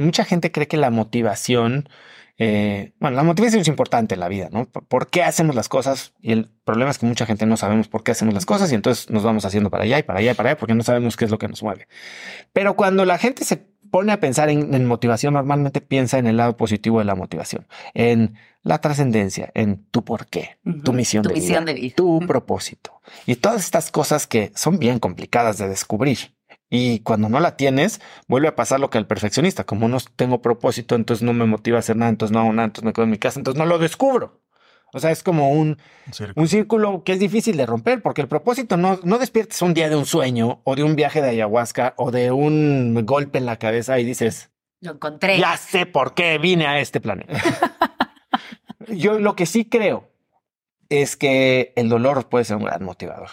mucha gente cree que la motivación, eh, bueno, la motivación es importante en la vida, ¿no? ¿Por qué hacemos las cosas? Y el problema es que mucha gente no sabemos por qué hacemos las cosas y entonces nos vamos haciendo para allá y para allá y para allá porque no sabemos qué es lo que nos mueve. Pero cuando la gente se pone a pensar en, motivación, normalmente piensa en el lado positivo de la motivación, en la trascendencia, en tu por qué, tu misión, de, vida, tu propósito y todas estas cosas que son bien complicadas de descubrir. Y cuando no la tienes, vuelve a pasar lo que al perfeccionista. Como no tengo propósito, entonces no me motiva a hacer nada, entonces no hago nada, entonces me quedo en mi casa, entonces no lo descubro. O sea, es como un, un, círculo. que es difícil de romper, porque el propósito no, no despiertes un día de un sueño o de un viaje de ayahuasca o de un golpe en la cabeza y dices, lo encontré. Ya sé por qué vine a este planeta. Yo lo que sí creo es que el dolor puede ser un gran motivador.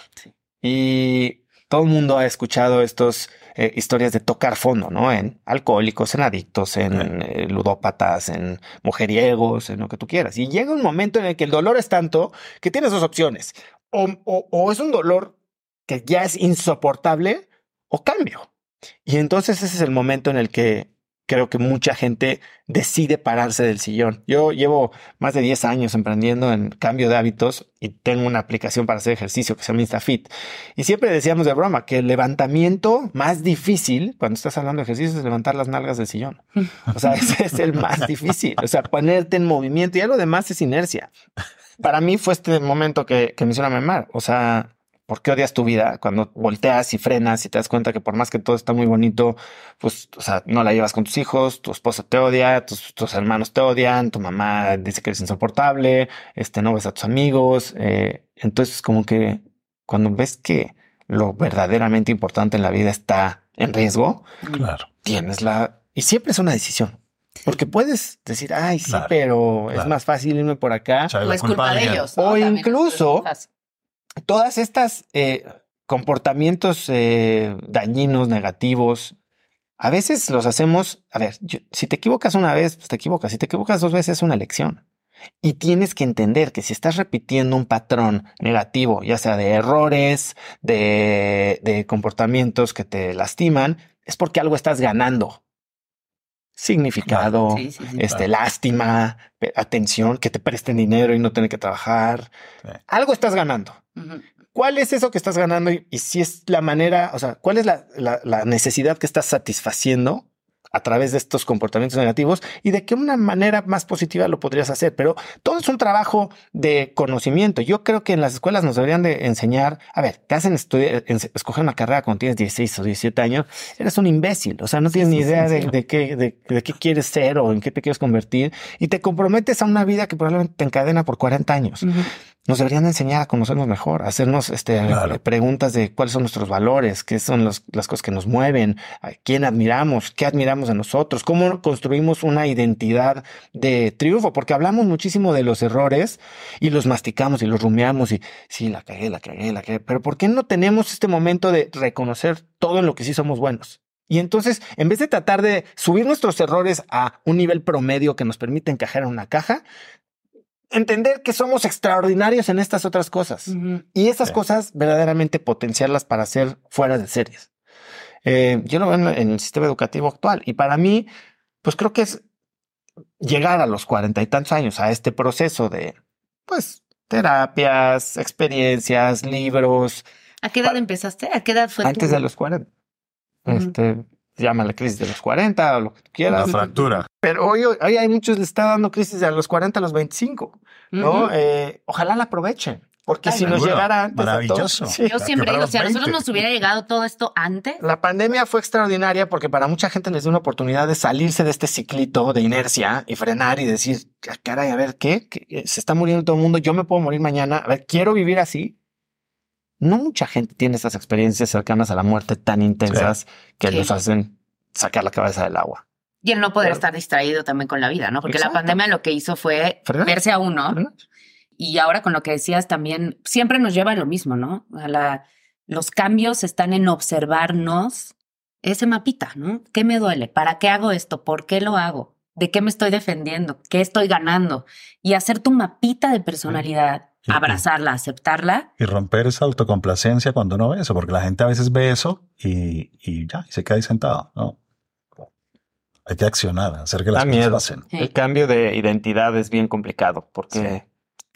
Y todo el mundo ha escuchado estas eh, historias de tocar fondo, ¿no? En alcohólicos, en adictos, en eh, ludópatas, en mujeriegos, en lo que tú quieras. Y llega un momento en el que el dolor es tanto que tienes dos opciones. O, o es un dolor que ya es insoportable o cambio. Y entonces ese es el momento en el que creo que mucha gente decide pararse del sillón. Yo llevo más de 10 años emprendiendo en cambio de hábitos y tengo una aplicación para hacer ejercicio que se llama InstaFit. Y siempre decíamos de broma que el levantamiento más difícil cuando estás hablando de ejercicio es levantar las nalgas del sillón. O sea, ese es el más difícil. O sea, ponerte en movimiento y algo demás es inercia. Para mí fue este momento que, que me hizo memar. O sea, ¿Por qué odias tu vida? Cuando volteas y frenas y te das cuenta que por más que todo está muy bonito, pues, o sea, no la llevas con tus hijos, tu esposa te odia, tus, hermanos te odian, tu mamá dice que eres insoportable, este, no ves a tus amigos. Eh, entonces, como que cuando ves que lo verdaderamente importante en la vida está en riesgo, claro. tienes la... Y siempre es una decisión. Porque puedes decir, ay, sí, pero es más fácil irme por acá. O es culpa de ellos. O incluso todas estas eh, comportamientos eh, dañinos, negativos, a veces los hacemos, a ver, si te equivocas una vez, pues te equivocas, si te equivocas dos veces es una lección. Y tienes que entender que si estás repitiendo un patrón negativo, ya sea de errores, de, de comportamientos que te lastiman, es porque algo estás ganando significado, este, lástima, atención, que te presten dinero y no tener que trabajar. Algo estás ganando. ¿Cuál es eso que estás ganando? Y, si es la manera, o sea, ¿cuál es la, la, necesidad que estás satisfaciendo a través de estos comportamientos negativos y de qué una manera más positiva lo podrías hacer. Pero todo es un trabajo de conocimiento. Yo creo que en las escuelas nos deberían de enseñar, a ver, te hacen estudiar, escoger una carrera cuando tienes 16 o 17 años, eres un imbécil, o sea, no tienes ni idea de, qué, de, qué quieres ser o en qué te quieres convertir y te comprometes a una vida que probablemente te encadena por 40 años nos deberían enseñar a conocernos mejor, a hacernos este, preguntas de cuáles son nuestros valores, qué son las cosas que nos mueven, a quién admiramos, qué admiramos de nosotros, cómo construimos una identidad de triunfo, porque hablamos muchísimo de los errores y los masticamos y los rumiamos y sí, la cagué, la cagué, la cagué, pero ¿por qué no tenemos este momento de reconocer todo en lo que sí somos buenos? Y entonces, en vez de tratar de subir nuestros errores a un nivel promedio que nos permite encajar en una caja, entender que somos extraordinarios en estas otras cosas y esas cosas verdaderamente potenciarlas para ser fuera de series. Eh, yo lo veo en, el sistema educativo actual y para mí, pues creo que es llegar a los cuarenta y tantos años a este proceso de, pues, terapias, experiencias, libros. ¿A qué edad empezaste? ¿A qué edad fue? Antes de los cuarenta. Este, se llama la crisis de los 40 o lo que tú quieras. La fractura. Pero hoy, hoy hay muchos le está dando crisis de los 40 a los 25, ¿no? Eh, ojalá la aprovechen. Porque si nos llegara antes. Maravilloso. Yo siempre digo, si a nosotros nos hubiera llegado todo esto antes. La pandemia fue extraordinaria porque para mucha gente les dio una oportunidad de salirse de este ciclito de inercia y frenar y decir, ah, caray, a ver, ¿qué? Se está muriendo todo el mundo, yo me puedo morir mañana. A ver, quiero vivir así. No mucha gente tiene esas experiencias cercanas a la muerte tan intensas que los hacen sacar la cabeza del agua. Y el no poder estar distraído también con la vida, ¿no? Porque la pandemia lo que hizo fue verse a uno. Y ahora con lo que decías también, siempre nos lleva a lo mismo, ¿no? A la, los cambios están en observarnos ese mapita, ¿no? ¿Qué me duele? ¿Para qué hago esto? ¿Por qué lo hago? ¿De qué me estoy defendiendo? ¿Qué estoy ganando? Y hacer tu mapita de personalidad abrazarla, aceptarla. Y romper esa autocomplacencia cuando no ve eso, porque la gente a veces ve eso y, y ya, y se queda ahí sentado, ¿no? Hay que accionar, hacer que las cosas pasen. El cambio de identidad es bien complicado porque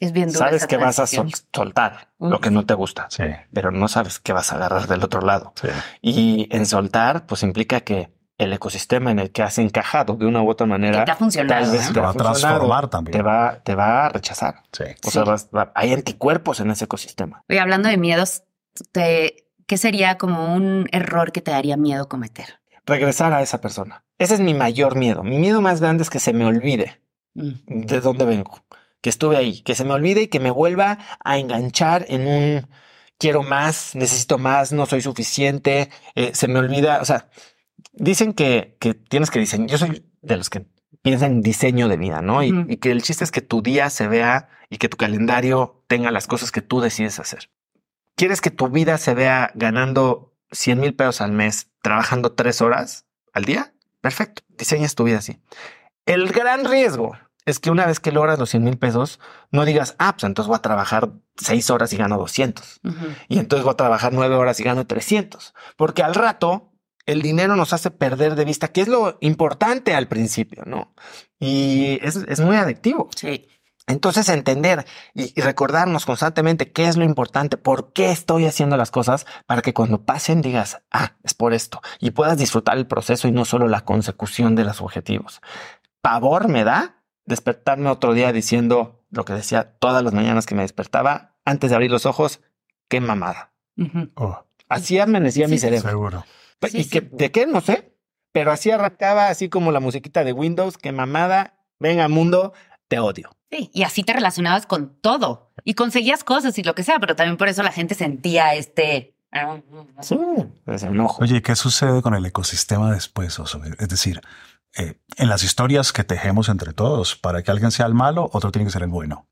es bien sabes que vas a soltar lo que no te gusta, pero no sabes qué vas a agarrar del otro lado. Y en soltar, pues implica que el ecosistema en el que has encajado de una u otra manera te, va a transformar también. Te va, te va a rechazar. O sea, hay anticuerpos en ese ecosistema. Y hablando de miedos, te, ¿qué sería como un error que te daría miedo cometer? Regresar a esa persona. Ese es mi mayor miedo. Mi miedo más grande es que se me olvide mm. de dónde vengo, que estuve ahí, que se me olvide y que me vuelva a enganchar en un quiero más, necesito más, no soy suficiente, eh, se me olvida, o sea, Dicen que, que tienes que diseñar. Yo soy de los que piensan en diseño de vida, ¿no? Y, que el chiste es que tu día se vea y que tu calendario tenga las cosas que tú decides hacer. ¿Quieres que tu vida se vea ganando 100 mil pesos al mes, trabajando tres horas al día? Perfecto. Diseñas tu vida así. El gran riesgo es que una vez que logras los 100 mil pesos, no digas, ah, pues entonces voy a trabajar seis horas y gano 200. Y entonces voy a trabajar nueve horas y gano 300. Porque al rato el dinero nos hace perder de vista, que es lo importante al principio, ¿no? Y es, muy adictivo. Sí. Entonces entender y, recordarnos constantemente qué es lo importante, por qué estoy haciendo las cosas, para que cuando pasen digas, ah, es por esto, y puedas disfrutar el proceso y no solo la consecución de los objetivos. Pavor me da despertarme otro día diciendo lo que decía todas las mañanas que me despertaba, antes de abrir los ojos, qué mamada. Oh. Así amanecía mi cerebro. Seguro. Pues, ¿Y que, de qué? No sé. Pero así arrancaba, así como la musiquita de Windows, que mamada, venga mundo, te odio. Sí, y así te relacionabas con todo y conseguías cosas y lo que sea, pero también por eso la gente sentía este... Sí, ese enojo. Oye, ¿qué sucede con el ecosistema después, Es decir, eh, en las historias que tejemos entre todos, para que alguien sea el malo, otro tiene que ser el bueno.